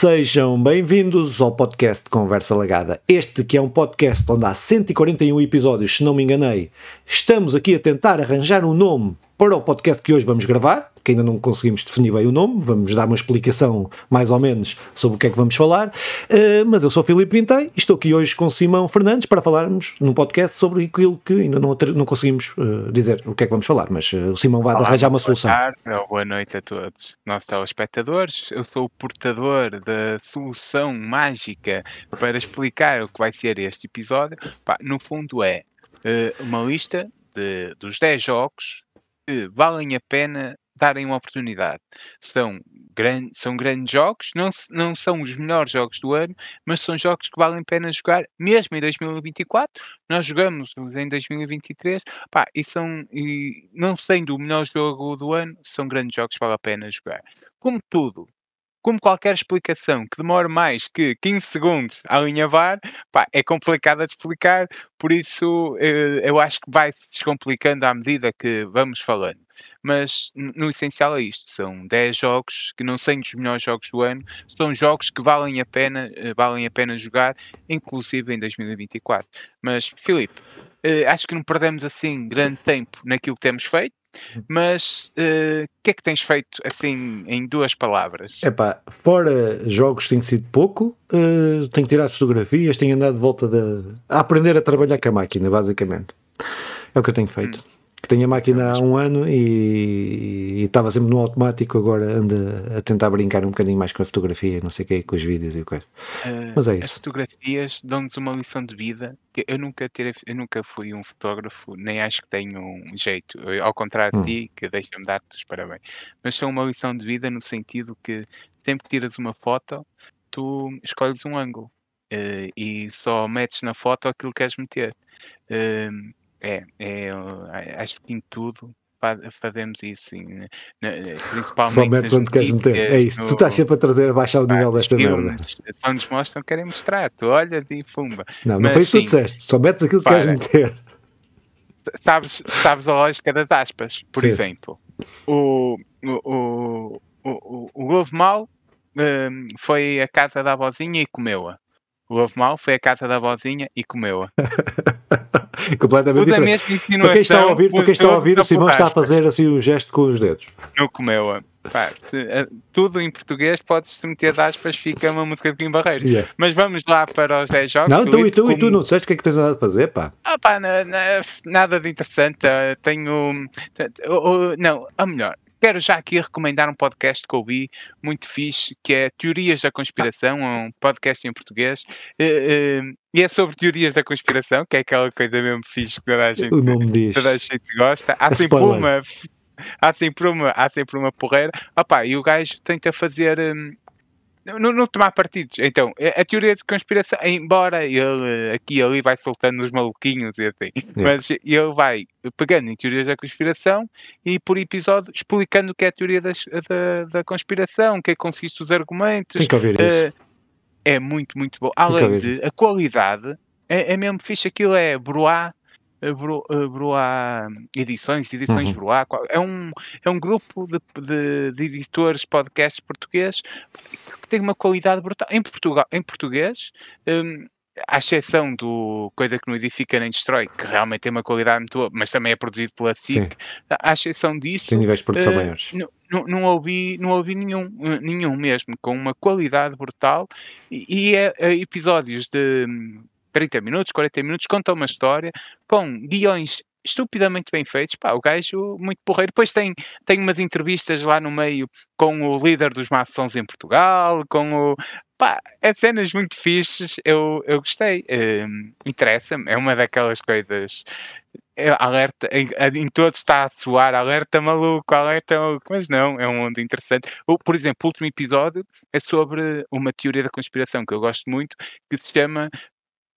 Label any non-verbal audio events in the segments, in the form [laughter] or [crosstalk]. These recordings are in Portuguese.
Sejam bem-vindos ao podcast Conversa Lagada. Este que é um podcast onde há 141 episódios, se não me enganei. Estamos aqui a tentar arranjar um nome para o podcast que hoje vamos gravar, que ainda não conseguimos definir bem o nome, vamos dar uma explicação mais ou menos sobre o que é que vamos falar. Uh, mas eu sou Filipe Vintei e estou aqui hoje com Simão Fernandes para falarmos num podcast sobre aquilo que ainda não, não conseguimos uh, dizer o que é que vamos falar, mas uh, o Simão vai Olá, arranjar uma solução. Boa tarde, boa noite a todos, nossos telespectadores. Eu sou o portador da solução mágica para explicar o que vai ser este episódio. Pá, no fundo, é uma lista de, dos 10 jogos que valem a pena darem uma oportunidade. São, grande, são grandes jogos, não, não são os melhores jogos do ano, mas são jogos que valem a pena jogar, mesmo em 2024. Nós jogamos em 2023, pá, e, são, e não sendo o melhor jogo do ano, são grandes jogos que vale a pena jogar. Como tudo, como qualquer explicação que demore mais que 15 segundos a alinhavar, pá, é complicada de explicar, por isso eh, eu acho que vai se descomplicando à medida que vamos falando. Mas no essencial é isto: são 10 jogos que não são os melhores jogos do ano, são jogos que valem a pena, eh, valem a pena jogar, inclusive em 2024. Mas, Filipe, eh, acho que não perdemos assim grande tempo naquilo que temos feito. Mas eh, o uh, que é que tens feito assim em duas palavras? Epá, fora jogos tem sido pouco, uh, tenho tirado fotografias, tenho andado de volta de, a aprender a trabalhar com a máquina, basicamente. É o que eu tenho feito. Hum que tenho a máquina há um ano e, estava sempre no automático, agora anda a tentar brincar um bocadinho mais com a fotografia, não sei o que, com os vídeos e coisa. Uh, Mas é isso. As fotografias dão-nos uma lição de vida. Eu nunca tirei, eu nunca fui um fotógrafo, nem acho que tenho um jeito, ao contrário hum. de ti, que deixa-me dar-te os parabéns. Mas são uma lição de vida no sentido que sempre que tiras uma foto, tu escolhes um ângulo. Uh, e só metes na foto aquilo que queres meter. Uh, é, é, acho que em tudo fazemos isso, sim, principalmente Só metes onde queres meter, é isso. No, tu estás sempre a trazer, a baixar o nível desta merda. Só nos mostram, querem mostrar, tu olha e fumba. Não, não foi isso que tu disseste, só metes aquilo que queres meter. Sabes, sabes a lógica das aspas, por sim. exemplo. O, o, o, o, o Lobo Mal um, foi à casa da avózinha e comeu-a. O Lobo Mal foi à casa da avózinha e comeu-a. [laughs] Completamente diferente. Para quem está a ouvir, para quem está a ouvir o Simão está a fazer assim um gesto com os dedos. No comeu Pá, eh, tudo em português podes meter de aspas, fica uma música de Kim Barreiros. Yeah. Mas vamos lá para os 10 jogos. Não, tu e tu, como... e tu não sabes o que é que tens a fazer, pá. Ah, pá, nada de interessante. Eh, tenho. Não, a melhor, Quero já aqui recomendar um podcast que ouvi muito fixe, que é Teorias da Conspiração, um podcast em português, uh, uh, e é sobre teorias da conspiração, que é aquela coisa mesmo fixe que toda a gente, o nome diz. Toda a gente gosta. Há é sempre uma. Há sempre uma, há sempre uma porreira. Opa, e o gajo tenta fazer um, não, não, tomar partidos. Então, a, teoria de conspiração, embora ele aqui e ali vai soltando os maluquinhos e assim, mas ele vai pegando em teorias da conspiração e por episódio explicando o que é a teoria das, da, da conspiração, o que é que consiste os argumentos. Tem que ouvir uh, isso. É muito, muito bom. Além de a qualidade, é, é mesmo fixe. Aquilo é broá Bro, Broá Edições, Edições uhum. Broá, é um, é um grupo de, de, de editores podcasts portugueses que tem uma qualidade brutal. Em, Portugal, em português, um, à exceção do Coisa que não edifica nem destrói, que realmente tem uma qualidade muito boa, mas também é produzido pela SIC, à exceção disso. Tem níveis de produção uh, maiores. Não, não, ouvi, não ouvi nenhum, nenhum mesmo, com uma qualidade brutal e, e é, é episódios de 30 minutos, 40 minutos, conta uma história com guiões estupidamente bem feitos, pá, o gajo muito porreiro. Depois tem, tem umas entrevistas lá no meio com o líder dos maçons em Portugal, com o... Pá, é cenas muito fixes, eu, eu gostei, um, interessa-me, é uma daquelas coisas... É, alerta, em, em todo está a soar, alerta maluco, alerta maluco, mas não, é um mundo interessante. O, por exemplo, o último episódio é sobre uma teoria da conspiração que eu gosto muito, que se chama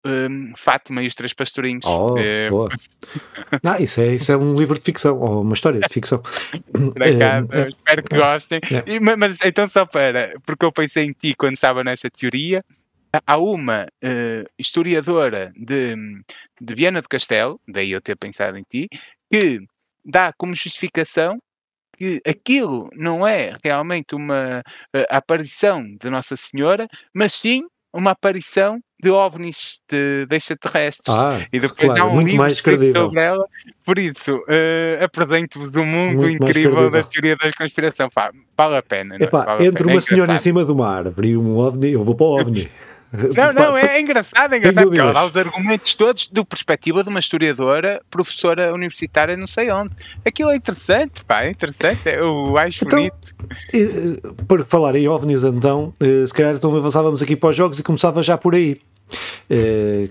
um, Fátima e os Três Pastorinhos. Oh, é... boa. Não, [laughs] isso, é, isso é um livro de ficção, ou uma história de ficção. é, é, espero que gostem. É. E, mas então, só para, porque eu pensei em ti quando estava nesta teoria. Há uma uh, historiadora de, de Viana do Castelo, daí eu ter pensado em ti, que dá como justificação que aquilo não é realmente uma uh, aparição de Nossa Senhora, mas sim uma aparição de ovnis, de, de extraterrestres. Ah, e depois claro, há um muito livro mais credível. sobre ela. Por isso, uh, apresento-vos do mundo Muito incrível da teoria da conspiração. Pá, vale a pena. não é? Epá, Vale a entre pena. É uma senhora em cima de uma árvore e um ovni, eu vou para o ovni. [laughs] Não, não, é, é engraçado, é engraçado, porque ela dá os argumentos todos do perspectiva de uma historiadora, professora universitária, não sei onde. Aquilo é interessante, pá, é interessante, eu acho Então, bonito. E, eh, Para falar em ovnis, então, eh, se calhar então avançávamos aqui para os jogos e começava já por aí. Eh,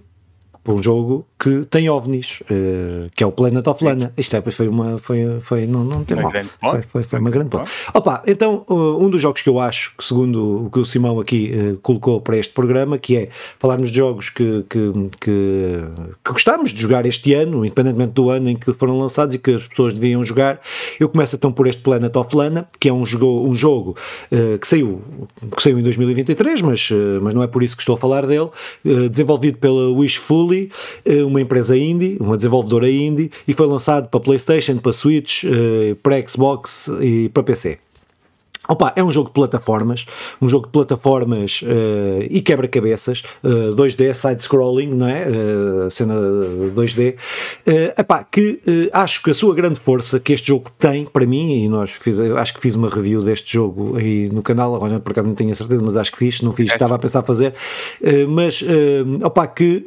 Por um jogo que tem ovnis, eh, que é o Planet of Lana. Isto é, foi uma. Foi, foi, não, não tem Uma mal. grande Foi, foi, foi uma um grande ponte. Opa, então, uh, um dos jogos que eu acho, que segundo o que o Simão aqui eh, colocou para este programa, que é falarmos de jogos que, que, que, que gostamos de jogar este ano, independentemente do ano em que foram lançados e que as pessoas deviam jogar, eu começo então por este Planet of Lana, que é um jogo, um jogo que, saiu, que saiu em 2023, mas, mas não é por isso que estou a falar dele, desenvolvido pela Wishfully, eh, uma empresa indie, uma desenvolvedora indie, e foi lançado para PlayStation, para Switch, eh, para Xbox e para PC. Opa, é um jogo de plataformas, um jogo de plataformas eh, e quebra-cabeças, eh, 2D, side-scrolling, não é? Eh, cena 2D. Eh, epá, que acho que a sua grande força que este jogo tem, para mim, e nós fiz, acho que fiz uma review deste jogo aí no canal, agora por acaso não tenho a certeza, mas acho que fiz, não fiz, É, estava a pensar fazer, mas, opa, que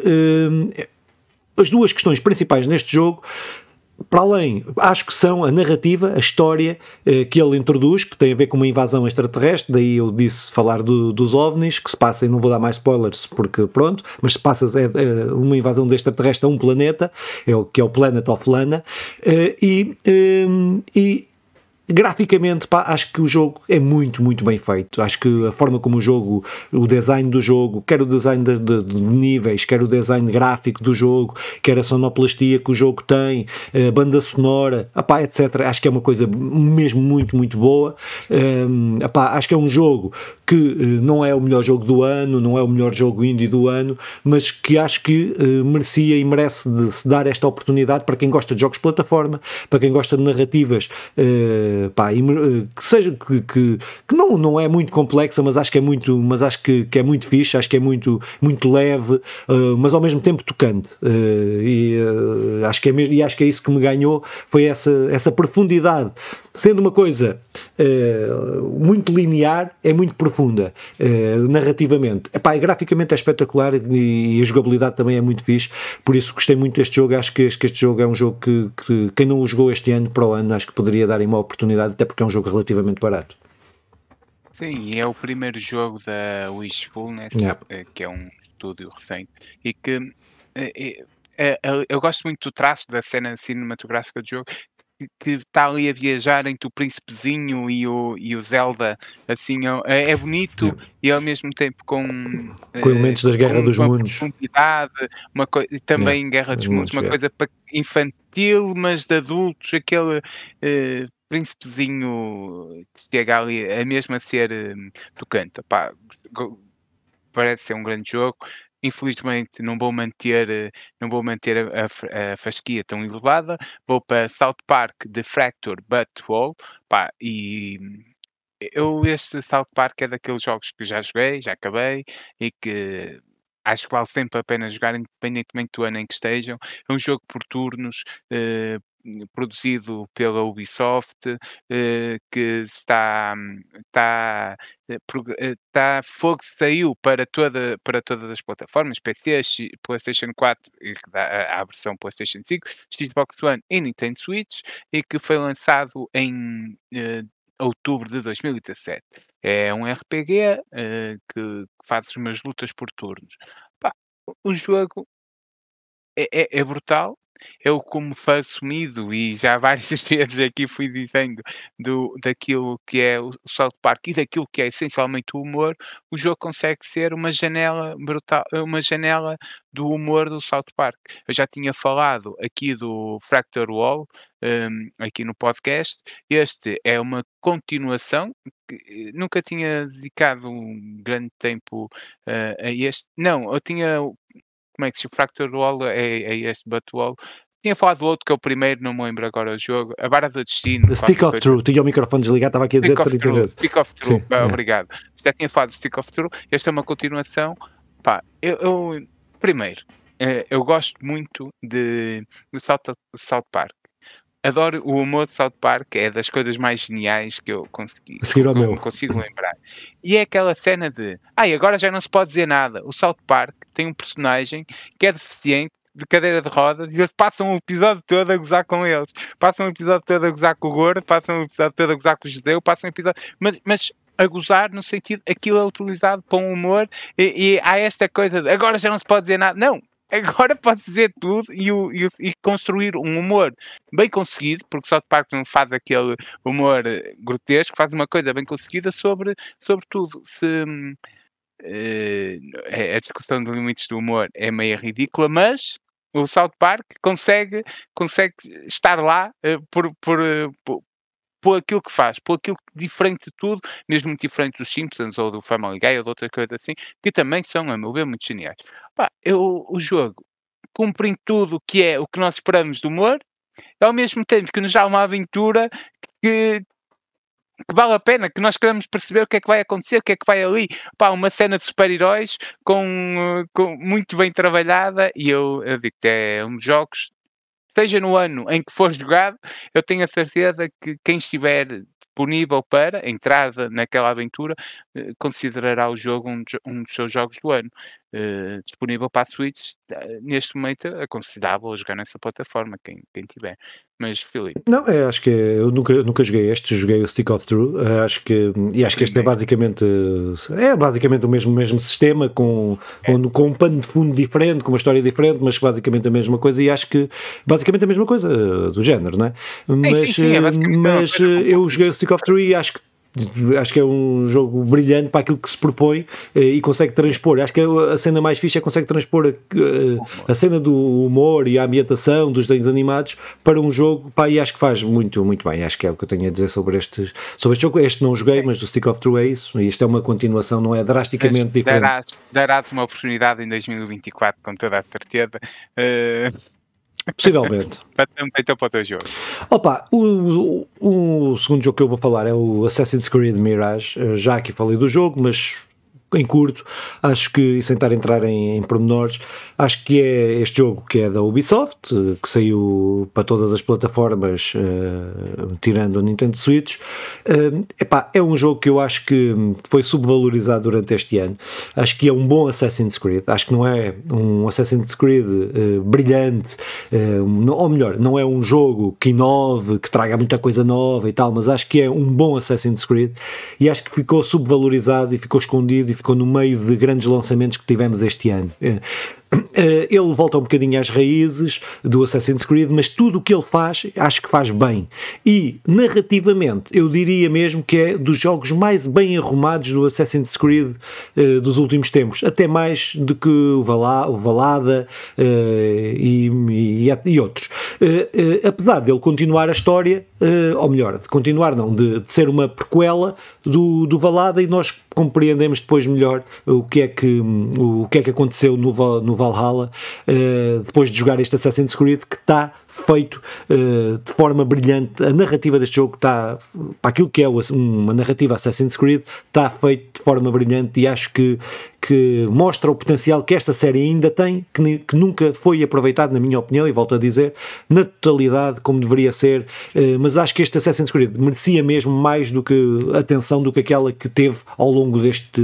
as duas questões principais neste jogo, para além, acho que são a narrativa, a história eh, que ele introduz, que tem a ver com uma invasão extraterrestre, daí eu disse falar do- dos ovnis, que se passa, e não vou dar mais spoilers, porque pronto, mas se passa é, é uma invasão de extraterrestre a um planeta, é o, que é o Planet of Lana, eh, e, eh, e graficamente, pá, acho que o jogo é muito, muito bem feito. Acho que a forma como o jogo, o design do jogo, quer o design de, de- de níveis, quer o design gráfico do jogo, quer a sonoplastia que o jogo tem, a banda sonora, apá, etc. Acho que é uma coisa mesmo muito, muito boa. Hum, apá, acho que é um jogo que eh, não é o melhor jogo do ano, não é o melhor jogo indie do ano, mas que acho que eh, merecia e merece de se dar esta oportunidade para quem gosta de jogos de plataforma, para quem gosta de narrativas, eh, pá, eh, que seja que, que, que não, não é muito complexa, mas acho que é muito, mas acho que, que é muito fixe, acho que é muito, muito leve, eh, mas ao mesmo tempo tocante. Eh, e acho que é mesmo, e acho que é isso que me ganhou, foi essa, essa profundidade. Sendo uma coisa muito linear, é muito profunda eh, narrativamente. Epá, e graficamente é espetacular e, a jogabilidade também é muito fixe. Por isso gostei muito deste jogo. Acho que este, jogo é um jogo que, que quem não o jogou este ano para o ano, acho que poderia dar uma oportunidade, até porque é um jogo relativamente barato. Sim, e é o primeiro jogo da Wishfulness, Yeah. eh, que é um estúdio recente, e que eh, eh, eh, eu- eu gosto muito do traço da cena cinematográfica do jogo, que- está ali a viajar entre o príncipezinho e o, e o Zelda, assim, é, é bonito Yeah. e ao mesmo tempo com, Com eh, elementos das Guerra dos uma Mundos. profundidade, uma coi- e também Yeah, Guerra dos dos Mundos, Mundos, uma yeah. coisa infantil, mas de adultos, aquele eh, príncipezinho que chega ali a mesmo a ser eh, tocante. Go- parece ser um grande jogo. Infelizmente não vou manter, eh, não vou manter a, a a fasquia tão elevada. Vou para South Park The Fracture But Whole. Pá, e eu este South Park é daqueles jogos que já joguei, já acabei e que acho que vale sempre a pena jogar, independentemente do ano em que estejam. É um jogo por turnos, eh, produzido pela Ubisoft, eh, que está, está, eh, eh, está fogo saiu para, toda, para todas as plataformas, PC, PlayStation 4, e a, versão PlayStation 5, Xbox One e Nintendo Switch, e que foi lançado em outubro de 2017. É um RPG que, faz umas lutas por turnos. Pá, o jogo é, é- é brutal. Eu, como fã assumido, e já [laughs] várias vezes aqui fui dizendo do, daquilo que é o South Park e daquilo que é essencialmente o humor, o jogo consegue ser uma janela brutal, uma janela do humor do South Park. Eu já tinha falado aqui do Fracture Wall, hum, aqui no podcast. Este é uma continuação. eh, Nunca tinha dedicado um grande tempo eh, a este. Não, eu tinha como é que se o Fracture Wall é, é este Wall tinha falado do outro que é o primeiro, não me lembro agora o jogo. A Vara do Destino. The Stick of True. Tinha o microfone desligado, estava aqui a dizer 30 vezes. Stick of True, Sim, é. obrigado. Já tinha falado do Stick of True. Esta é uma continuação. Pá, eu, eu primeiro, eh, eu gosto muito de, do South, South Park. Adoro o humor de South Park, é das coisas mais geniais que eu consegui, que eu consigo lembrar. E é aquela cena de, ai, agora já não se pode dizer nada. O South Park tem um personagem que é deficiente de cadeira de rodas e eles passam o episódio todo a gozar com eles. Passam o episódio todo a gozar com o gordo, passam o episódio todo a gozar com o judeu, passam o episódio. Mas, mas a gozar no sentido aquilo é utilizado para um humor e, e há esta coisa de agora já não se pode dizer nada. Não, [laughs] agora pode dizer tudo e, o, e, e, construir um humor bem conseguido, porque South Park não faz aquele humor grotesco, faz uma coisa bem conseguida sobre, sobre tudo. Se, uh, a discussão dos limites do humor é meio ridícula, mas o South Park consegue, consegue estar lá uh, por, por, uh, por, por aquilo que faz, por aquilo que diferente de tudo, mesmo muito diferente dos Simpsons ou do Family Guy ou de outra coisa assim, que também são, a meu ver, muito geniais. Pá, eu, o jogo cumpre tudo o que é o que nós esperamos do humor, ao mesmo tempo que nos dá uma aventura que, que vale a pena, que nós queremos perceber o que é que vai acontecer, o que é que vai ali. Pá, uma cena de super-heróis com, com, muito bem trabalhada e eu, eu digo que é um dos jogos seja no ano em que for jogado, eu tenho a certeza que quem estiver disponível para entrar naquela aventura eh, considerará o jogo um, um dos seus jogos do ano. Uh, disponível para a Switch, uh, neste momento é considerável jogar nessa plataforma, quem, quem tiver. Mas, Filipe. Não, é, acho que é, eu nunca, nunca joguei este, joguei o Stick of True, uh, acho que, e acho que este é basicamente, é basicamente o mesmo, mesmo sistema, com, é. com, com, um pano de fundo diferente, com uma história diferente, mas basicamente a mesma coisa, e acho que basicamente a mesma coisa do género, não é? Mas, sim, sim, sim, é mas eu joguei o Stick of True e acho que acho que é um jogo brilhante para aquilo que se propõe eh, e consegue transpor. Acho que a cena mais fixe é que consegue transpor a, a, a, cena do humor e a ambientação dos desenhos animados para um jogo, pá, e acho que faz muito, muito bem. Acho que é o que eu tenho a dizer sobre este, sobre este jogo. Este não joguei, mas do Stick of True é isso. E isto é uma continuação, não é drasticamente diferente. Darás, darás uma oportunidade em 2024, com toda a certeza. Uh Possivelmente. [laughs] então para o teu jogo. Opa, o, o, o, segundo jogo que eu vou falar é o Assassin's Creed Mirage. Já aqui falei do jogo, mas em curto, acho que, sem estar a entrar em, em pormenores, acho que é este jogo que é da Ubisoft, que saiu para todas as plataformas, uh, tirando o Nintendo Switch. Uh, epá, é um jogo que eu acho que foi subvalorizado durante este ano. Acho que é um bom Assassin's Creed. Acho que não é um Assassin's Creed uh, brilhante, ou melhor, não é um jogo que inove, que traga muita coisa nova e tal, mas acho que é um bom Assassin's Creed e acho que ficou subvalorizado e ficou escondido e ficou no meio de grandes lançamentos que tivemos este ano. Eh, ele volta um bocadinho às raízes do Assassin's Creed, mas tudo o que ele faz, acho que faz bem. E, narrativamente, eu diria mesmo que é dos jogos mais bem arrumados do Assassin's Creed uh, dos últimos tempos, até mais do que o, Vala, o Valada uh, e, e, e, outros. Uh, apesar dele continuar a história, ou melhor, de continuar não, de, de, ser uma prequela do, do Valada e nós compreendemos depois melhor o que é que, o que, é que aconteceu no, no Valhalla, uh, depois de jogar este Assassin's Creed, que está feito uh, de forma brilhante. A narrativa deste jogo está, para aquilo que é uma narrativa Assassin's Creed, está feito de forma brilhante e acho que, que mostra o potencial que esta série ainda tem, que, que nunca foi aproveitado, na minha opinião, e volto a dizer, na totalidade, como deveria ser. Uh, mas acho que este Assassin's Creed merecia mesmo mais do que atenção do que aquela que teve ao longo deste,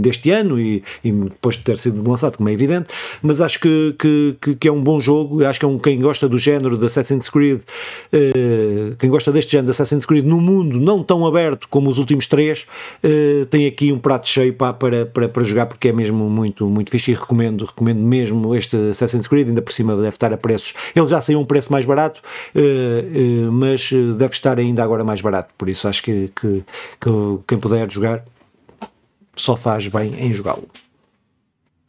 deste ano e, e depois de ter sido lançado, como é evidente. Mas acho que, que, que é um bom jogo. Acho que é um, quem gosta do género género de Assassin's Creed, uh, quem gosta deste género de Assassin's Creed no mundo não tão aberto como os últimos três, uh, tem aqui um prato cheio para, para, para, para, jogar porque é mesmo muito, muito fixe e recomendo, recomendo mesmo este Assassin's Creed, ainda por cima deve estar a preços, ele já saiu um preço mais barato, uh, mas deve estar ainda agora mais barato, por isso acho que, que, que quem puder jogar só faz bem em jogá-lo.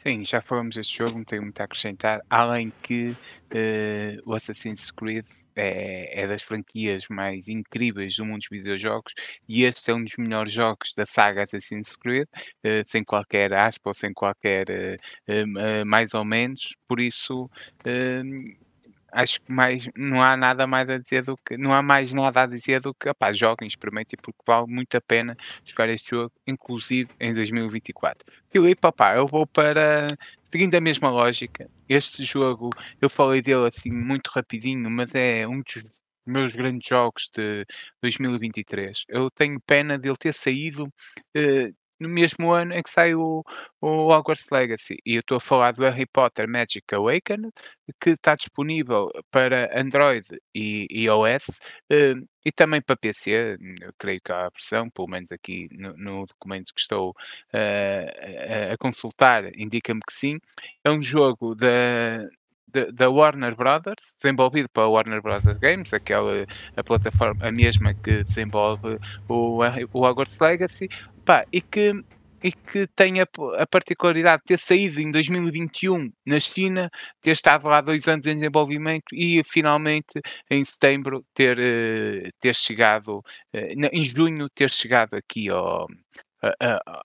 Sim, já falamos deste jogo, não tenho muito a acrescentar, além que uh, o Assassin's Creed é, é, das franquias mais incríveis do mundo dos videojogos e este é um dos melhores jogos da saga Assassin's Creed, uh, sem qualquer aspa ou sem qualquer uh, mais ou menos, por isso acho que mais, não há nada mais a dizer do que, não há mais nada a dizer do que, opá, joguem, experimentem, porque vale muito a pena jogar este jogo, inclusive em 2024. Filipe, opá, eu vou para, seguindo a mesma lógica, este jogo, eu falei dele assim muito rapidinho, mas é um dos meus grandes jogos de 2023. Eu tenho pena dele ter saído eh, no mesmo ano em que sai o, o Hogwarts Legacy. E eu estou a falar do Harry Potter Magic Awakened, que está disponível para Android e iOS eh, e também para PC. Creio que há a versão, pelo menos aqui no, no documento que estou uh, a, a consultar, indica-me que sim. É um jogo da, da Warner Brothers, desenvolvido pela Warner Brothers Games, aquela a plataforma a mesma que desenvolve o, o Hogwarts Legacy, pá, e que e que tem a, a, particularidade de ter saído em 2021 na China, ter estado lá dois anos em desenvolvimento e finalmente em setembro ter, uh, ter chegado, uh, em junho ter chegado aqui ao, a, a,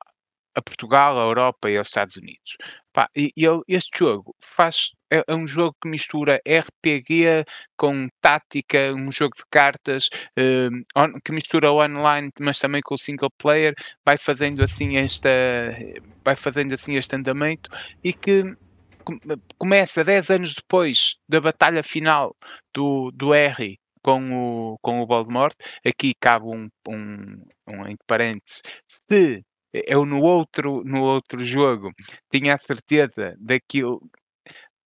a Portugal, a Europa e aos Estados Unidos. Pá, e, e este jogo faz é, é, um jogo que mistura RPG com tática, um jogo de cartas uh, on, que mistura o online, mas também com o single player, vai fazendo assim esta vai fazendo assim este andamento e que começa 10 anos depois da batalha final do, do R com o, com o Voldemort. Aqui cabe um, um, um entre parênteses, se eu no outro, no outro jogo tinha a certeza daquilo,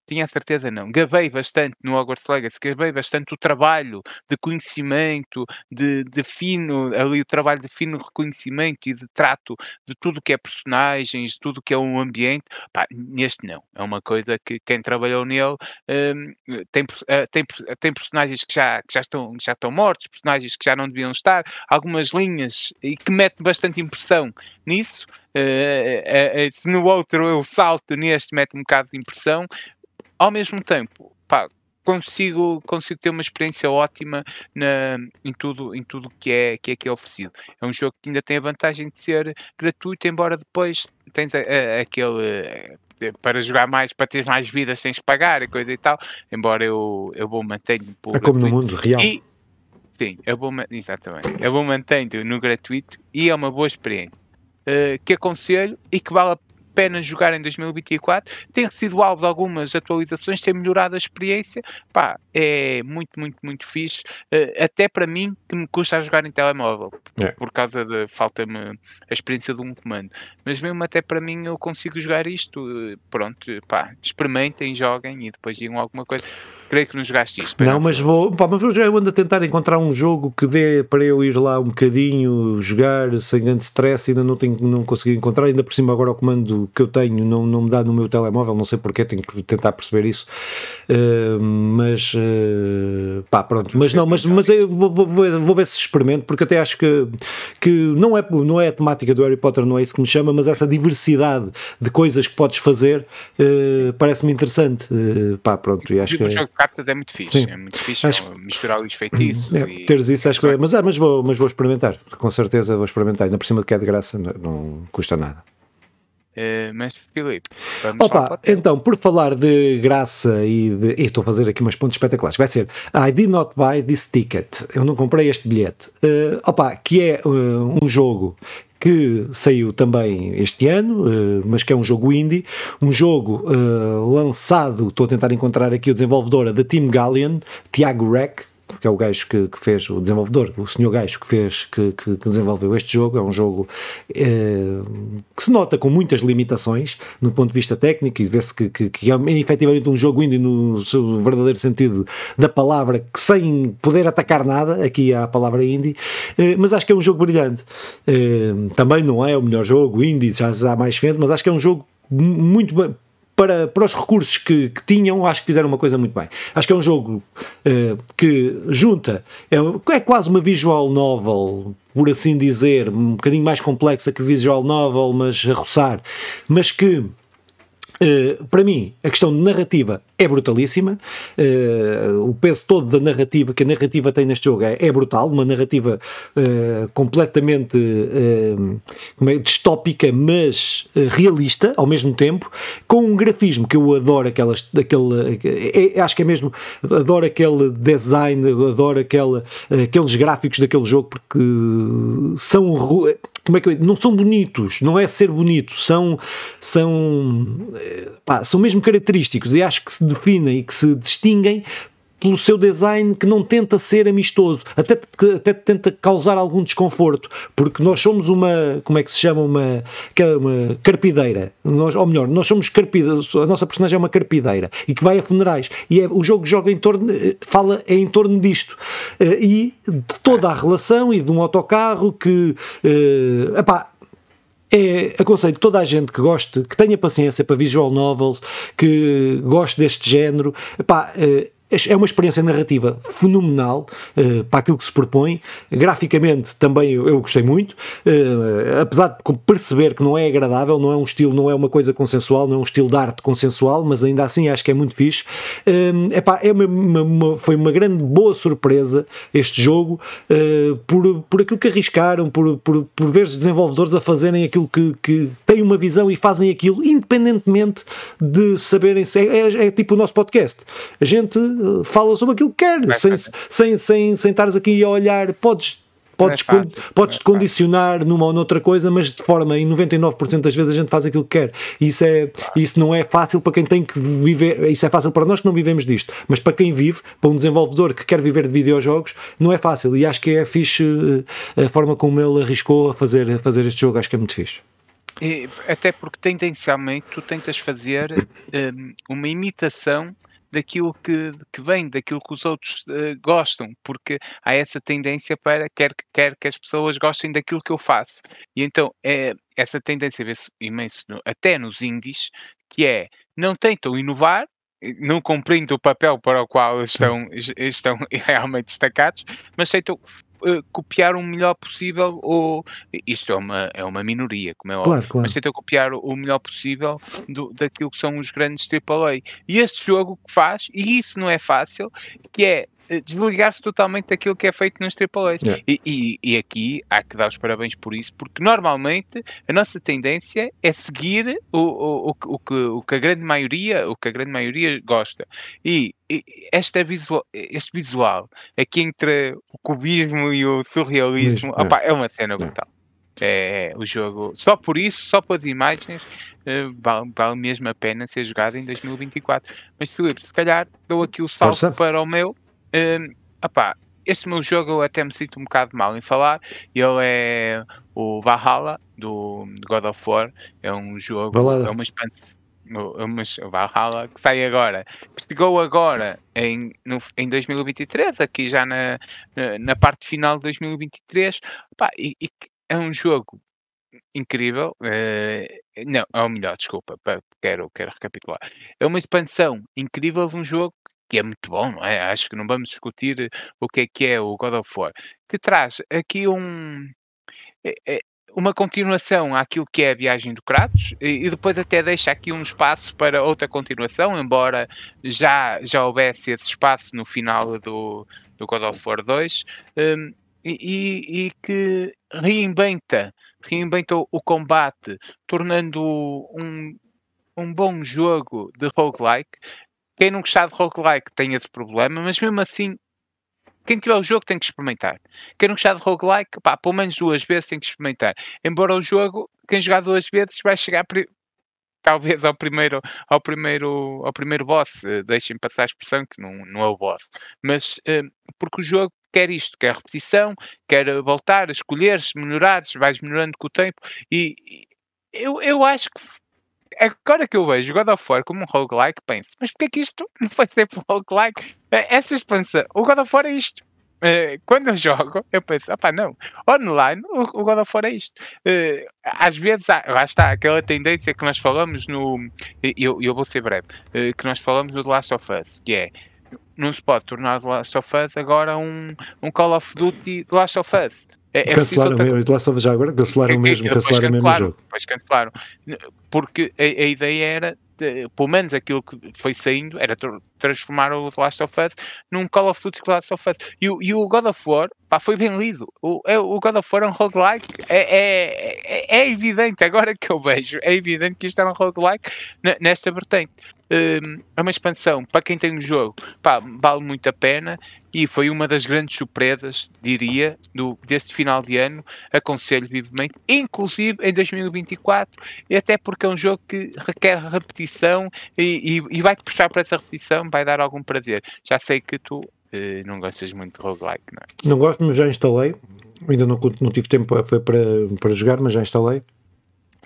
tinha a certeza não, gabei bastante no Hogwarts Legacy, gabei bastante o trabalho de conhecimento, de, de fino, ali o trabalho de fino reconhecimento e de trato de tudo que é personagens, de tudo que é um ambiente, pá, neste não, é uma coisa que quem trabalhou nele um, tem, uh, tem, tem personagens que já, que já, estão, já estão mortos, personagens que já não deviam estar, algumas linhas e que mete bastante impressão nisso, Uh, uh, uh, se no outro eu salto neste, mete um bocado de impressão, ao mesmo tempo, pá, consigo, consigo ter uma experiência ótima na, em tudo em tudo que é que é que é oferecido. É um jogo que ainda tem a vantagem de ser gratuito, embora depois tens a, a, aquele eh, para jogar mais, para ter mais vidas sem pagar e coisa e tal, embora eu, eu vou mantendo É como no mundo real. E, sim, eu vou, exatamente. Eu vou mantendo no gratuito e é uma boa experiência. Uh, que aconselho e que vale a pena jogar em 2024. Tem sido alvo de algumas atualizações, tem melhorado a experiência. Pá, é muito, muito, muito fixe. Uh, até para mim, que me custa a jogar em telemóvel, é. por causa de falta-me a experiência de um comando. Mas mesmo até para mim, eu consigo jogar isto. Uh, pronto, pá, experimentem, joguem e depois digam alguma coisa creio que não jogaste isto. Não, mas vou, pá, mas já ando a tentar encontrar um jogo que dê para eu ir lá um bocadinho, jogar sem grande stress, ainda não, tenho, não consegui encontrar, ainda por cima agora o comando que eu tenho não, não me dá no meu telemóvel, não sei porquê, tenho que tentar perceber isso, uh, mas uh, pá, pronto, mas não, mas, mas eu vou, vou, vou, ver se experimento, porque até acho que, que não, é, não é a temática do Harry Potter, não é isso que me chama, mas essa diversidade de coisas que podes fazer uh, parece-me interessante, pá, pronto, e acho que... É cartas é muito fixe. Sim. É muito fixe acho... misturar os feitiços. É, e... Teres isso, acho que é. Mas, ah, mas, vou, mas vou experimentar. Com certeza vou experimentar. Ainda por cima de que é de graça, não, não custa nada. Uh, mas Filipe, Opa, então, por falar de graça e de. E estou a fazer aqui umas pontos espetaculares. Vai ser I did not buy this ticket. Eu não comprei este bilhete. Uh, opa, que é uh, um jogo que saiu também este ano, uh, mas que é um jogo indie, um jogo uh, lançado, estou a tentar encontrar aqui o desenvolvedor da Team Galleon, Tiago Reck, que é o gajo que, que, fez, o desenvolvedor, o senhor gajo que fez, que, que, que desenvolveu este jogo, é um jogo eh, que se nota com muitas limitações no ponto de vista técnico e vê-se que, que, é efetivamente um jogo indie no seu verdadeiro sentido da palavra, que sem poder atacar nada, aqui há a palavra indie, eh, mas acho que é um jogo brilhante. Eh, também não é o melhor jogo indie, já há mais frente, mas acho que é um jogo muito para, para os recursos que, que, tinham, acho que fizeram uma coisa muito bem. Acho que é um jogo uh, que junta, é, é, quase uma visual novel, por assim dizer, um bocadinho mais complexa que visual novel, mas a roçar, mas que Uh, para mim, a questão de narrativa é brutalíssima. Uh, o peso todo da narrativa que a narrativa tem neste jogo é, é brutal. Uma narrativa uh, completamente é, distópica, mas realista ao mesmo tempo, com um grafismo que eu adoro. Aquelas, aquele, é, acho que é mesmo. Adoro aquele design, adoro aquele, aqueles gráficos daquele jogo porque são como é que eu, não são bonitos, não é ser bonito, são são pá, são mesmo característicos e acho que se definem e que se distinguem pelo seu design que não tenta ser amistoso, até, até tenta causar algum desconforto, porque nós somos uma, como é que se chama, uma, é uma carpideira, nós, ou melhor, nós somos carpideiros, a nossa personagem é uma carpideira e que vai a funerais, e é, o jogo joga em torno, fala é em torno disto, uh, e de toda a relação e de um autocarro que, uh, epá, é, aconselho toda a gente que goste, que tenha paciência para visual novels, que goste deste género, epá, eh, é uma experiência narrativa fenomenal uh, para aquilo que se propõe. Graficamente também eu, eu gostei muito, uh, apesar de perceber que não é agradável, não é um estilo, não é uma coisa consensual, não é um estilo de arte consensual, mas ainda assim acho que é muito fixe. Uh, epá, é uma, uma, uma, foi uma grande boa surpresa este jogo por, por aquilo que arriscaram, por, por, por ver os desenvolvedores a fazerem aquilo que, que têm uma visão e fazem aquilo, independentemente de saberem se é, é, é tipo o nosso podcast. A gente fala sobre aquilo que quer, sem, sem, sem, sem estares aqui a olhar, podes Podes, é fácil, podes te condicionar numa ou noutra coisa, mas de forma, em 99% das vezes a gente faz aquilo que quer. Isso, é, isso não é fácil para quem tem que viver, isso é fácil para nós que não vivemos disto, mas para quem vive, para um desenvolvedor que quer viver de videojogos, não é fácil. E acho que é fixe eh, a forma como ele arriscou a fazer, a fazer este jogo, acho que é muito fixe. E, até porque tendencialmente tu tentas fazer um, uma imitação daquilo que, que vem, daquilo que os outros uh, gostam, porque há essa tendência para quer, quer que as pessoas gostem daquilo que eu faço. E então é, essa tendência vê-se imenso até nos indies, que é não tentam inovar, não cumprindo o papel para o qual estão, estão [laughs] realmente destacados, mas tentam copiar o melhor possível, ou isto é uma, é uma minoria, como é óbvio, claro, claro. mas tenta copiar o melhor possível do, daquilo que são os grandes AAA. E este jogo que faz, e isso não é fácil, que é eh, desligar-se totalmente daquilo que é feito nos AAAs. Yeah. E, e, e, aqui há que dar os parabéns por isso, porque normalmente a nossa tendência é seguir o, o, o, o, que, o que a grande maioria, o que a grande maioria gosta. E, e esta visual, este visual aqui entre o cubismo e o surrealismo Isso, opa, é. é. uma cena brutal. É, é, o jogo, só por isso, só pelas imagens, uh, vale, vale mesmo a pena ser jogado em 2024. Mas Filipe, se calhar dou aqui o salto Força. para o meu Uh, opá, este meu jogo eu até me sinto um bocado mal em falar. Ele é o Valhalla do God of War. É um jogo, Valhalla. é uma expansão. É uma, Valhalla que sai agora, chegou agora em, no, em 2023, aqui já na, na, na parte final de 2023, Opá, e, e é um jogo incrível. Uh, não, é o melhor, desculpa, quero, quero recapitular. É uma expansão incrível de um jogo que é muito bom, não é? Acho que não vamos discutir o que é que é o God of War, que traz aqui um é, é uma continuação àquilo que é a viagem do Kratos e, depois até deixa aqui um espaço para outra continuação, embora já, já houvesse esse espaço no final do, do God of War 2, um, e, e, que reinventa, reinventa o, o combate, tornando um, um bom jogo de roguelike, quem não gostar de roguelike tem esse problema, mas mesmo assim, quem tiver o jogo tem que experimentar. Quem não gostar de roguelike, pá, pelo menos duas vezes tem que experimentar. Embora o jogo, quem jogar duas vezes vai chegar talvez ao primeiro, ao primeiro, ao primeiro boss. Uh, Deixem passar a expressão que não, não é o boss. Mas uh, porque o jogo quer isto, quer repetição, quer voltar a escolher, melhorar, vais melhorando com o tempo. E eu, eu acho que agora que eu vejo God of War como um roguelike, penso, mas porquê que isto não vai ser para roguelike? É, essa expansão, o God of War é isto. Uh, quando eu jogo, eu penso, opá, não, online o, God of War é isto. Uh, às vezes, ah, lá está, aquela tendência que nós falamos no. Eu, eu vou ser breve, que nós falamos no The Last of Us, que é não se pode tornar The Last of Us agora um, um Call of Duty The Last of Us. É, é cancelaram outra... mesmo, Last of já agora, cancelaram é, mesmo, cancelaram, cancelaram mesmo o jogo. Depois cancelaram, porque a, a, ideia era de, pelo menos aquilo que foi saindo, era transformar o The Last of Us num Call of Duty The Last of Us. E, e o God of War, pá, foi bem lido. O, é, o God of War é um roguelike. É, é, é, é, evidente, agora que eu vejo, é evidente que isto é um roguelike nesta vertente. Um, é uma expansão para quem tem o jogo, pá, vale muito a pena e foi uma das grandes surpresas, diria, do, deste final de ano. Aconselho vivamente, inclusive em 2024, e até porque é um jogo que requer repetição e, e, e vai-te puxar para essa repetição, vai dar algum prazer. Já sei que tu não gostas muito de roguelike, não é? Não gosto, mas já instalei. Ainda não, não tive tempo para, para, para jogar, mas já instalei.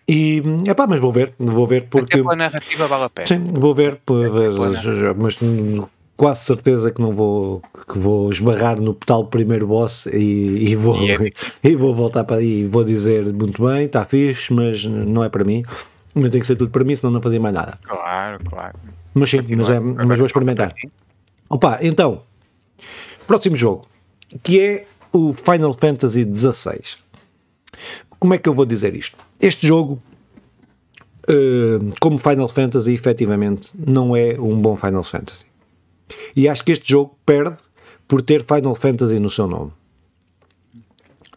E, é pá, mas vou ver, vou ver porque... Até pela narrativa vale a pena. Sim, vou ver, mas quase certeza que não vou que vou esbarrar no tal primeiro boss e, e vou e, é [laughs] e vou voltar para aí e vou dizer muito bem, está fixe, mas não é para mim. Não tem que ser tudo para mim, senão não fazia mais nada. Claro, claro. Mas sim, mas, é, mas vou experimentar. Opa, então, próximo jogo, que é o Final Fantasy XVI. Como é que eu vou dizer isto? Este jogo, uh, como Final Fantasy, efetivamente, não é um bom Final Fantasy. E acho que este jogo perde por ter Final Fantasy no seu nome.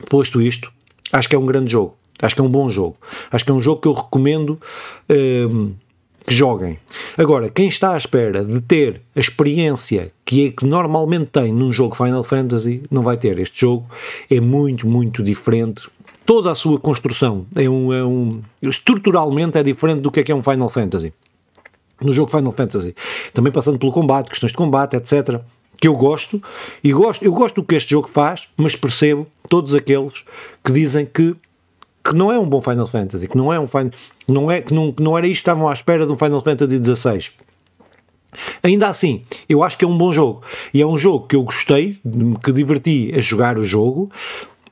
Posto isto, acho que é um grande jogo. Acho que é um bom jogo. Acho que é um jogo que eu recomendo um, que joguem. Agora, quem está à espera de ter a experiência que, é, que normalmente tem num jogo Final Fantasy, não vai ter. Este jogo é muito, muito diferente. Toda a sua construção é um, é um estruturalmente é diferente do que é que é um Final Fantasy. No jogo Final Fantasy, também passando pelo combate, questões de combate, etc que eu gosto e gosto, eu gosto do que este jogo faz, mas percebo todos aqueles que dizem que que não é um bom Final Fantasy, que não é um Final, não é que não, que não era isto que estavam à espera de um Final Fantasy XVI. Ainda assim, eu acho que é um bom jogo e é um jogo que eu gostei, que diverti a jogar o jogo.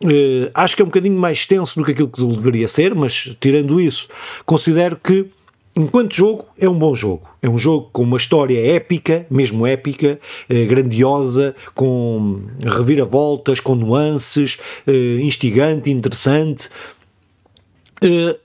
Uh, acho que é um bocadinho mais extenso do que aquilo que deveria ser, mas tirando isso, considero que enquanto jogo, é um bom jogo. É um jogo com uma história épica, mesmo épica, eh, grandiosa, com reviravoltas, com nuances, eh, instigante, interessante. Uh,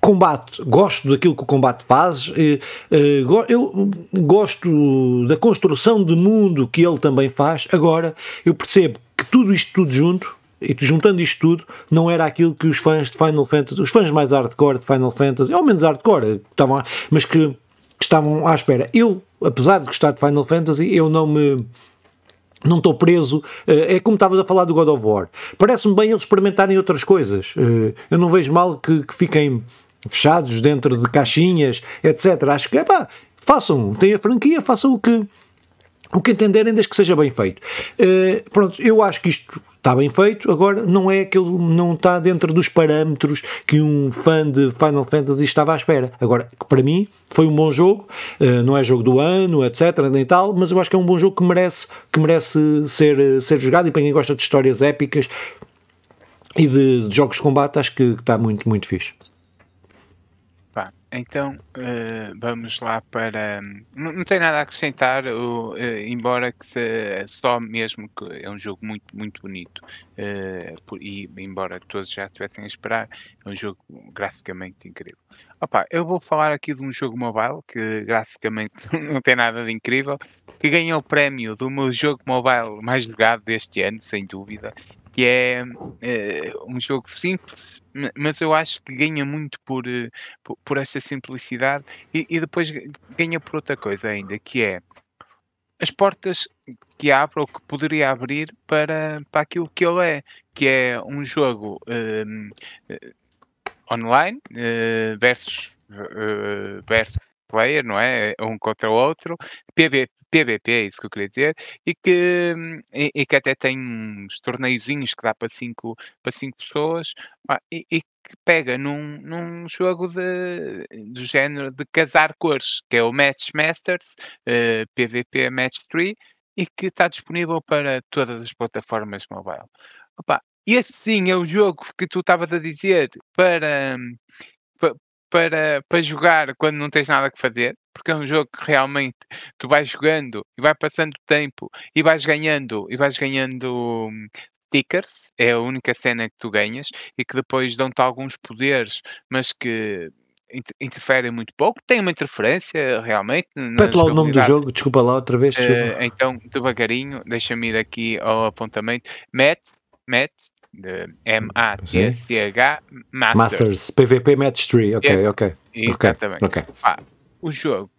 combate, gosto daquilo que o combate faz, uh, uh, eu gosto da construção de mundo que ele também faz. Agora, eu percebo que tudo isto tudo junto, e juntando isto tudo, não era aquilo que os fãs de Final Fantasy, os fãs mais hardcore de Final Fantasy, ou menos hardcore, estavam, mas que, que estavam à espera. Eu, apesar de gostar de Final Fantasy, eu não me não estou preso. Eh, é como estavas a falar do God of War. Parece-me bem eles experimentarem outras coisas. Eh, eu não vejo mal que, que fiquem fechados dentro de caixinhas, etc. Acho que, é pá, façam, têm a franquia, façam o que, o que entenderem, desde que seja bem feito. Uh, pronto, eu acho que isto está bem feito, agora não é aquele, não está dentro dos parâmetros que um fã de Final Fantasy estava à espera. Agora, para mim, foi um bom jogo, uh, não é jogo do ano, etc, nem tal, mas eu acho que é um bom jogo que merece, que merece ser, ser jogado e para quem gosta de histórias épicas e de, de jogos de combate, acho que está muito, muito fixe. Então, uh, vamos lá para. Não, não tem nada a acrescentar, uh, embora que se, só mesmo que é um jogo muito, muito bonito. Uh, por, e embora todos já estivessem a esperar, é um jogo graficamente incrível. Opa, eu vou falar aqui de um jogo mobile que graficamente [laughs] não tem nada de incrível, que ganhou o prémio do meu jogo mobile mais jogado deste ano, sem dúvida, que é um jogo simples mas eu acho que ganha muito por, eh, por, essa simplicidade e, e, depois ganha por outra coisa ainda, que é as portas que abre ou que poderia abrir para, para aquilo que ele é, que é um jogo um, eh, online uh, versus, uh, versus player, não é? Um contra o outro, PB, PVP, é isso que eu queria dizer, e que, e, e que até tem uns torneiozinhos que dá para 5 para cinco pessoas, e, e, que pega num, num jogo de, do género de casar cores, que é o Match Masters, uh, PVP Match 3, e que está disponível para todas as plataformas mobile. Opa, este sim é o jogo que tu estavas a dizer para, para, para jogar quando não tens nada que fazer, porque é um jogo que realmente tu vais jogando e vai passando tempo e vais ganhando e vais ganhando hum, stickers, é a única cena que tu ganhas e que depois dão-te alguns poderes, mas que interfere muito pouco, tem uma interferência realmente. Repete lá o nome do jogo, desculpa lá outra vez. Uh, então, devagarinho, deixa-me ir aqui ao apontamento. Met, Met, M-A-T-C-H, Masters. Masters, PVP Match 3, ok, é, ok. Exatamente. Okay. Ah, o jogo,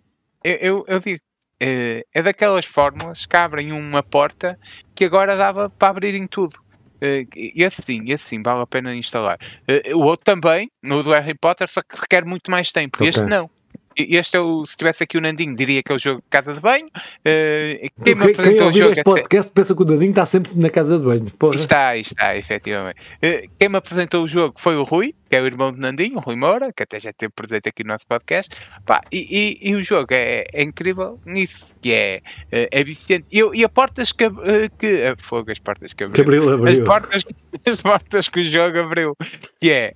eu, eu, eu digo, é, é daquelas fórmulas que abrem uma porta que agora dava para abrirem tudo. Uh, esse sim, esse sim, vale a pena instalar. Uh, o outro também, no do Harry Potter, só que requer muito mais tempo. Okay. Este não. Este é o, se tivesse aqui o Nandinho, diria que é o jogo de casa de banho. Uh, quem me apresentou quem o jogo. Este podcast até... pensa que o Nandinho está sempre na casa de banho. Porra. Está, está, efetivamente. Uh, quem me apresentou o jogo foi o Rui, que é o irmão de Nandinho, o Rui Moura, que até já teve presente aqui no nosso podcast. Pá, e, e, e, o jogo é, é, incrível nisso, que é, eh, é viciante. E, e a portas que. que fogo, as portas que abriu. Que abriu, abriu. As, portas, [laughs] as portas que o jogo abriu. Que é.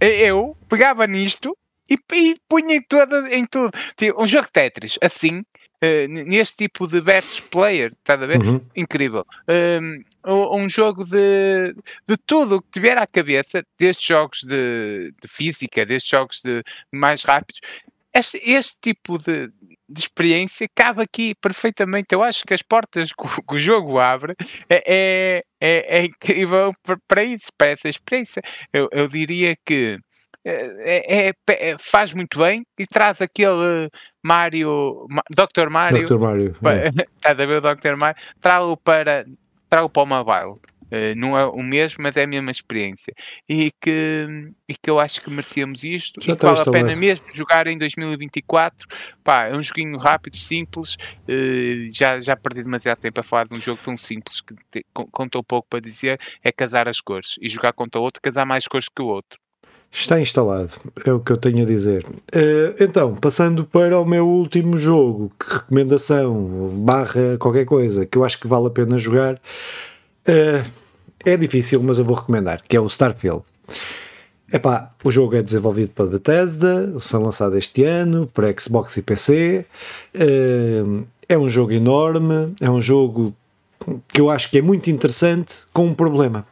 eu pegava nisto e, e punha em, toda, em tudo. Tipo, um jogo de Tetris, assim, uh, neste tipo de versus player, está a ver? Uhum. Incrível. Um, um jogo de, de tudo o que tiver à cabeça, desde jogos de, de física, desde jogos de, mais rápidos. Este, este tipo de, de experiência cabe aqui perfeitamente. Eu acho que as portas que o, que o jogo abre é, é, é, é incrível para isso, para essa experiência. Eu, eu diria que é, é, é, faz muito bem e traz aquele Mario, Dr. Mario, Dr. Mario está a ver o Dr. Mario, trago para, trago para o mobile. Uh, não é o mesmo, mas é a mesma experiência. E que, e que eu acho que merecíamos isto Já e que vale a pena mesmo jogar em 2024. Pá, é um joguinho rápido, simples. Uh, já, já perdi demasiado tempo a falar de um jogo tão simples que te, contou pouco para dizer. É casar as cores e jogar contra o outro, casar mais cores que o outro. Está instalado, é o que eu tenho a dizer. Uh, então, passando para o meu último jogo, que recomendação, barra qualquer coisa, que eu acho que vale a pena jogar, uh, é difícil, mas eu vou recomendar, que é o Starfield. Epá, o jogo é desenvolvido pela Bethesda, foi lançado este ano para Xbox e PC. Uh, é um jogo enorme, é um jogo que eu acho que é muito interessante, com um problema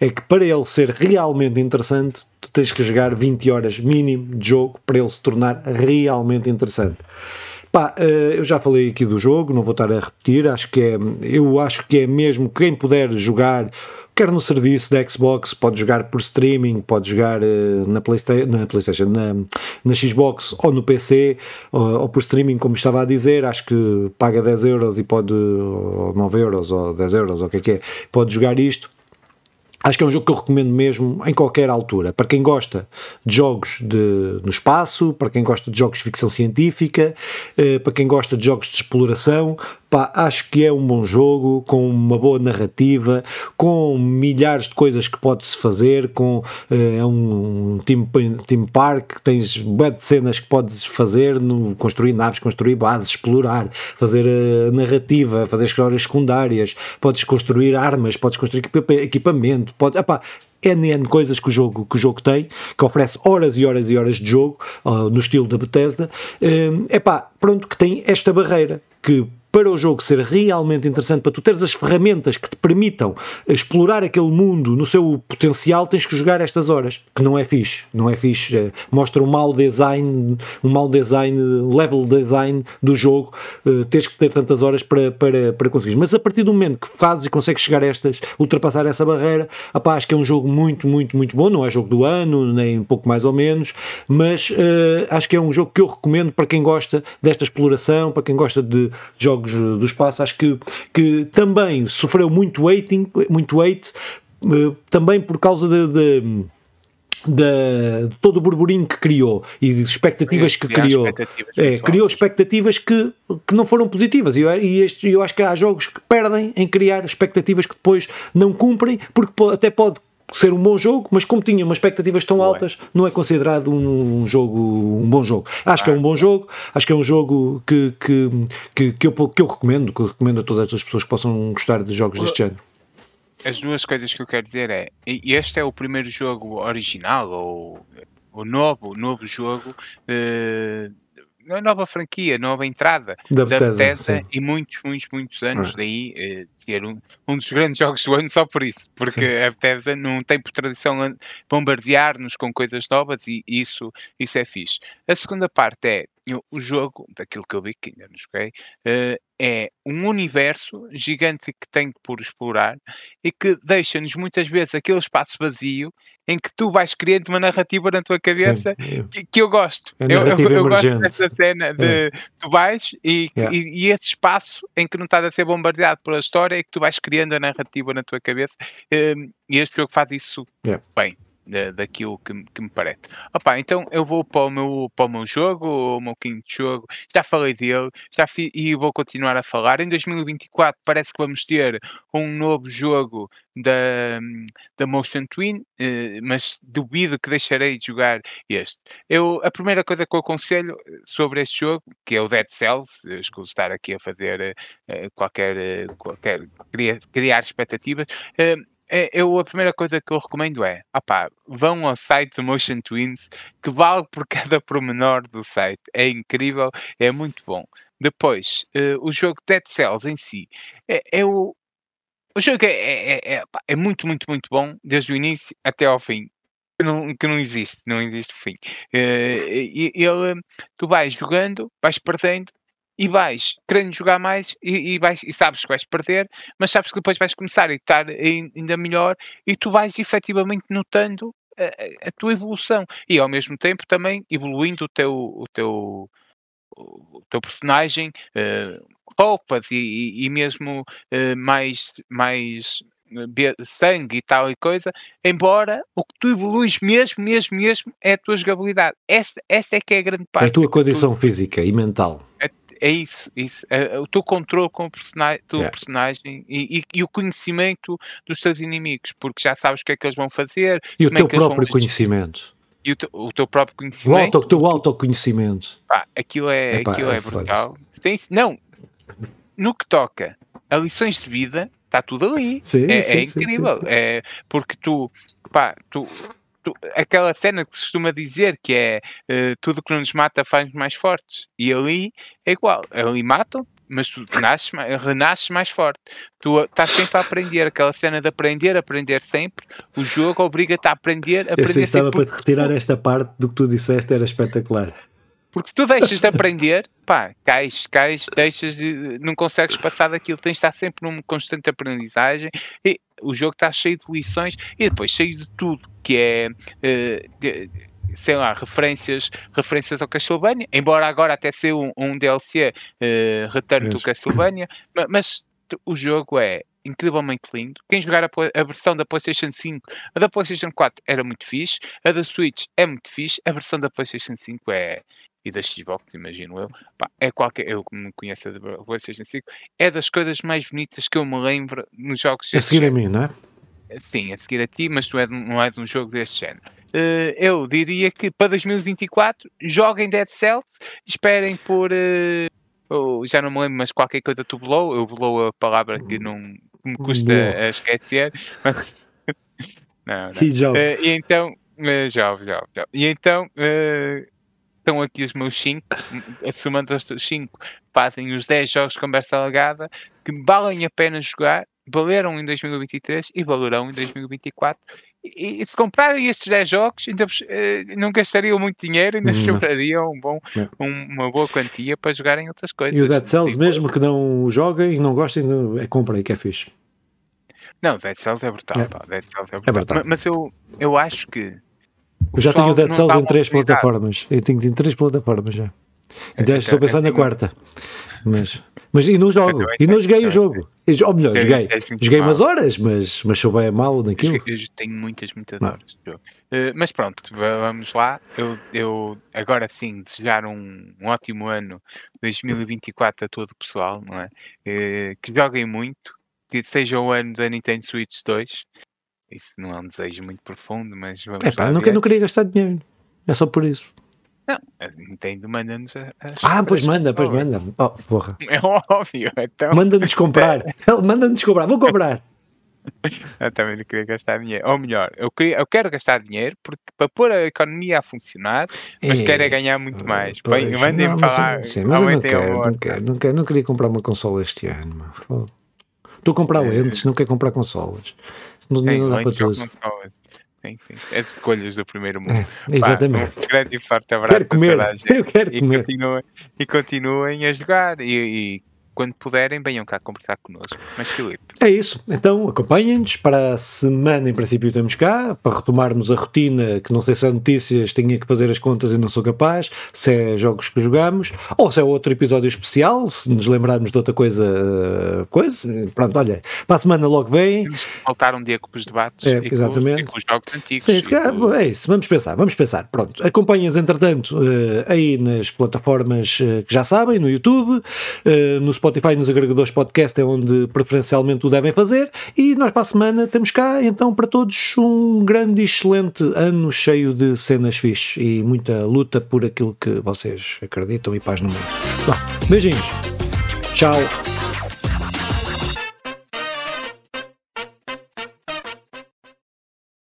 é que para ele ser realmente interessante, tu tens que jogar 20 horas mínimo de jogo para ele se tornar realmente interessante. Pá, eh, eu já falei aqui do jogo, não vou estar a repetir, acho que é, eu acho que é mesmo quem puder jogar quer no serviço da Xbox, pode jogar por streaming, pode jogar uh, na, Playsta na PlayStation, na, na Xbox ou no PC, ou, ou, por streaming, como estava a dizer, acho que paga 10 euros e pode, ou 9 euros, ou 10 euros, ou o que é que é, pode jogar isto. Acho que é um jogo que eu recomendo mesmo em qualquer altura. Para quem gosta de jogos de, no espaço, para quem gosta de jogos de ficção científica, eh, para quem gosta de jogos de exploração, Pá, acho que é um bom jogo, com uma boa narrativa, com milhares de coisas que pode-se fazer, com eh, é um, um team, team park, tens de cenas que podes fazer, no, construir naves, construir bases, explorar, fazer uh, narrativa, fazer histórias secundárias, podes construir armas, podes construir equipamento, pode, epá, N, coisas que o, jogo, que o jogo tem, que oferece horas e horas e horas de jogo, uh, no estilo da Bethesda, é uh, pá, pronto, que tem esta barreira, que para o jogo ser realmente interessante, para tu teres as ferramentas que te permitam explorar aquele mundo no seu potencial, tens que jogar estas horas, que não é fixe, não é fixe, é, mostra um mau design, um mau design, level design do jogo, uh, tens que ter tantas horas para, para, para conseguir. Mas a partir do momento que fazes e consegues chegar a estas, ultrapassar essa barreira, apá, acho que é um jogo muito, muito, muito bom, não é jogo do ano, nem um pouco mais ou menos, mas uh, acho que é um jogo que eu recomendo para quem gosta desta exploração, para quem gosta de jogos jogos do espaço, acho que, que também sofreu muito hating, muito hate, eh, também por causa de, de de todo o burburinho que criou e de expectativas que criou. Expectativas é, criou expectativas que, que não foram positivas. E eu, e este, eu acho que há jogos que perdem em criar expectativas que depois não cumprem, porque até pode ser um bom jogo, mas como tinha umas expectativas tão altas, não é considerado um, jogo um bom jogo. Acho ah, que é um bom jogo, acho que é um jogo que, que, que, que, eu, que eu recomendo, que eu recomendo a todas as pessoas que possam gostar de jogos deste género. As duas coisas que eu quero dizer é, este é o primeiro jogo original ou o novo, novo jogo a nova franquia, nova entrada Da da Bethesda, Bethesda sim. e muitos, muitos, muitos anos Ah. daí eh, ser um, um dos grandes jogos do ano só por isso, porque a Bethesda não tem por tradição bombardear-nos com coisas novas e isso, isso é fixe. A segunda parte é o- jogo, daquilo que eu vi, que ainda não joguei, eh, é um universo gigante que tem por explorar e que deixa-nos muitas vezes aquele espaço vazio em que tu vais criando uma narrativa na tua cabeça Sim. que, que eu gosto. É eu, eu, eu gosto dessa cena de tu vais e, Yeah. e, e esse espaço em que não estás a ser bombardeado pela história é que tu vais criando a narrativa na tua cabeça hum, e este jogo faz isso Yeah. bem. Da- daquilo que, que me parece. Opa, então eu vou para o meu, para o meu jogo, o meu quinto jogo, já falei dele, já fi, e vou continuar a falar. Em 2024 parece que vamos ter um novo jogo da, da Motion Twin, eh, mas duvido que deixarei de jogar este. Eu, a primeira coisa que eu aconselho eh, sobre este jogo, que é o Dead Cells, eu escuso estar aqui a fazer eh, eh, qualquer, eh, qualquer criar, criar expectativas, eh, é, eu, a primeira coisa que eu recomendo é, opá, vão ao site Motion Twins, que vale por [laughs] cada pormenor do site. É incrível, é muito bom. Depois, eh, o jogo Dead Cells em si, é, é o, o jogo é, é, é- é, é muito, muito, muito bom, desde o início até ao fim. Que não, que não existe, não existe fim. E ele, tu vais jogando, vais perdendo e vais querendo jogar mais e, e vais, e sabes que vais perder, mas sabes que depois vais começar a estar ai- ainda melhor e tu vais efetivamente notando a, a- tua evolução e ao mesmo tempo também evoluindo o teu, o teu, o teu personagem, eh, roupas e, e- e mesmo eh, mais, mais eh, sangue e tal e coisa, embora o que tu evoluís mesmo, mesmo, mesmo é a tua jogabilidade. Esta, esta é que é a grande parte. A tua que tu- condição física e mental. é isso, isso. É, é o teu controle com o persona- teu Yeah. personagem e, e- e o conhecimento dos teus inimigos, porque já sabes o que é que eles vão fazer E o é teu vão próprio conhecimento. e o, teu- o teu próprio O, conhecimento. auto, o teu autoconhecimento. Pá, aquilo é, Epá, aquilo é é brutal. Tem, não, no que toca a lições de vida, está tudo ali. Sim, é, sim, é incrível. sim. É, porque tu, pá, tu- aquela cena que se costuma dizer que é eh, tudo que não nos mata faz mais fortes. E ali é igual. Ali matam, mas tu nasces, renasces mais forte. Tu estás sempre a aprender. Aquela cena de aprender, aprender sempre. O jogo obriga-te a aprender, a Eu aprender sei, estava sempre. para te retirar esta parte do que tu disseste, era espetacular. Porque se tu deixas de aprender, pá, cais, cais, deixas de. não consegues passar daquilo, tens de estar sempre numa constante aprendizagem e o jogo está cheio de lições e depois cheio de tudo, que é. de- sei lá, referências, referências ao Castlevania, embora agora até ser um, um DLC eh, Return to. Castlevania, ma- mas, tu- o jogo é incrivelmente lindo. Quem jogar a, a versão da PlayStation 5, a da PlayStation 4 era muito fixe, a da Switch é muito fixe, a versão da PlayStation 5 é e da Xbox, imagino eu, pá, é qualquer, eu que me conheço a da PlayStation 5, é das coisas mais bonitas que eu me lembro nos jogos A seguir a mim, não é? Sim, a seguir a ti, mas tu és, não és um jogo deste género. Eh, eu diria que para 2024 joguem Dead Cells, esperem por. eh, oh, já não me lembro, mas qualquer coisa do Blow. Eu Blow a palavra que não que me custa a esquecer. Mas... [laughs] não, não. E já. Eh, e então, eh, já, já, já. E então, estão aqui os meus 5, somando os 5, fazem os 10 jogos de conversa alagada que valem a pena jogar, valeram em 2023 e valerão em 2024. E, e se comprarem estes 10 jogos, ainda, eh, não gastariam muito dinheiro, ainda Não. sobrariam um bom, um- uma boa quantia para jogarem outras coisas. E o Dead Cells, mesmo que não joguem e não gostem, é comprem, que é fixe. Não, Dead Cells é brutal. É. pá, Dead Cells é brutal. brutal. Ma- Mas, eu, eu acho que. Eu já tenho o Dead Cells dá em três plataformas. Eu tenho em três plataformas já. Então, Eu estou a pensar na tenho- quarta. Mas, mas e não jogo. E não joguei o jogo. Ou melhor, joguei. Joguei mal. umas horas, mas, mas sou bem mal naquilo. Eu, eu tenho muitas, muitas Não. horas de jogo. Eh, mas pronto, va- vamos lá. Eu, eu agora sim desejar um, um ótimo ano 2024 a todo o pessoal, não é? Eh, que joguem muito, que seja o ano da Nintendo Switch 2. Isso não é um desejo muito profundo, mas vamos É pá, lá nunca, adiante. não queria gastar dinheiro. É só por isso. Não, a Nintendo manda-nos a- as- Ah, pois as manda, pois manda. Oh, porra. [laughs] É óbvio, então. Manda-nos comprar. Ele [laughs] Manda-nos comprar. Vou comprar. Eu também não queria gastar dinheiro. Ou melhor, eu, queria, eu quero gastar dinheiro porque, para pôr a economia a funcionar, mas É, quero é ganhar muito mais. Pois, Põe- Mandem-me mas eu- Sim, mas eu não quero, não quero, não quero, não queria comprar uma consola este ano. mano. Estou a comprar É. lentes, não quero comprar consolas. Não, não dá para tudo. consolas. Sim, sim. As escolhas do primeiro mundo. É, Pá, exatamente. um grande e forte abraço Quero comer, toda a gente. eu quero E comer. continuem, e continuem a jogar. E, e quando puderem, venham cá conversar connosco. Mas, Filipe, É isso. Então acompanhem-nos. Para a semana, em princípio, estamos cá para retomarmos a rotina. Que não sei se é notícias, tinha que fazer as contas e não sou capaz. Se é jogos que jogamos, ou se é outro episódio especial. Se nos lembrarmos de outra coisa, eh, coisa. Pronto, olha, para a semana logo vem. temos que voltar um dia com os debates É, e, com, os- exatamente. com os jogos antigos. Sim, é isso, vamos pensar, vamos pensar. Pronto, acompanhem-nos entretanto eh, aí nas plataformas eh, que já sabem, no YouTube, no Spotify, nos agregadores podcast, é onde preferencialmente o devem fazer. E nós para a semana temos cá, então, para todos, um grande e excelente ano cheio de cenas fixe e muita luta por aquilo que vocês acreditam e paz no mundo. Vá, beijinhos. Tchau.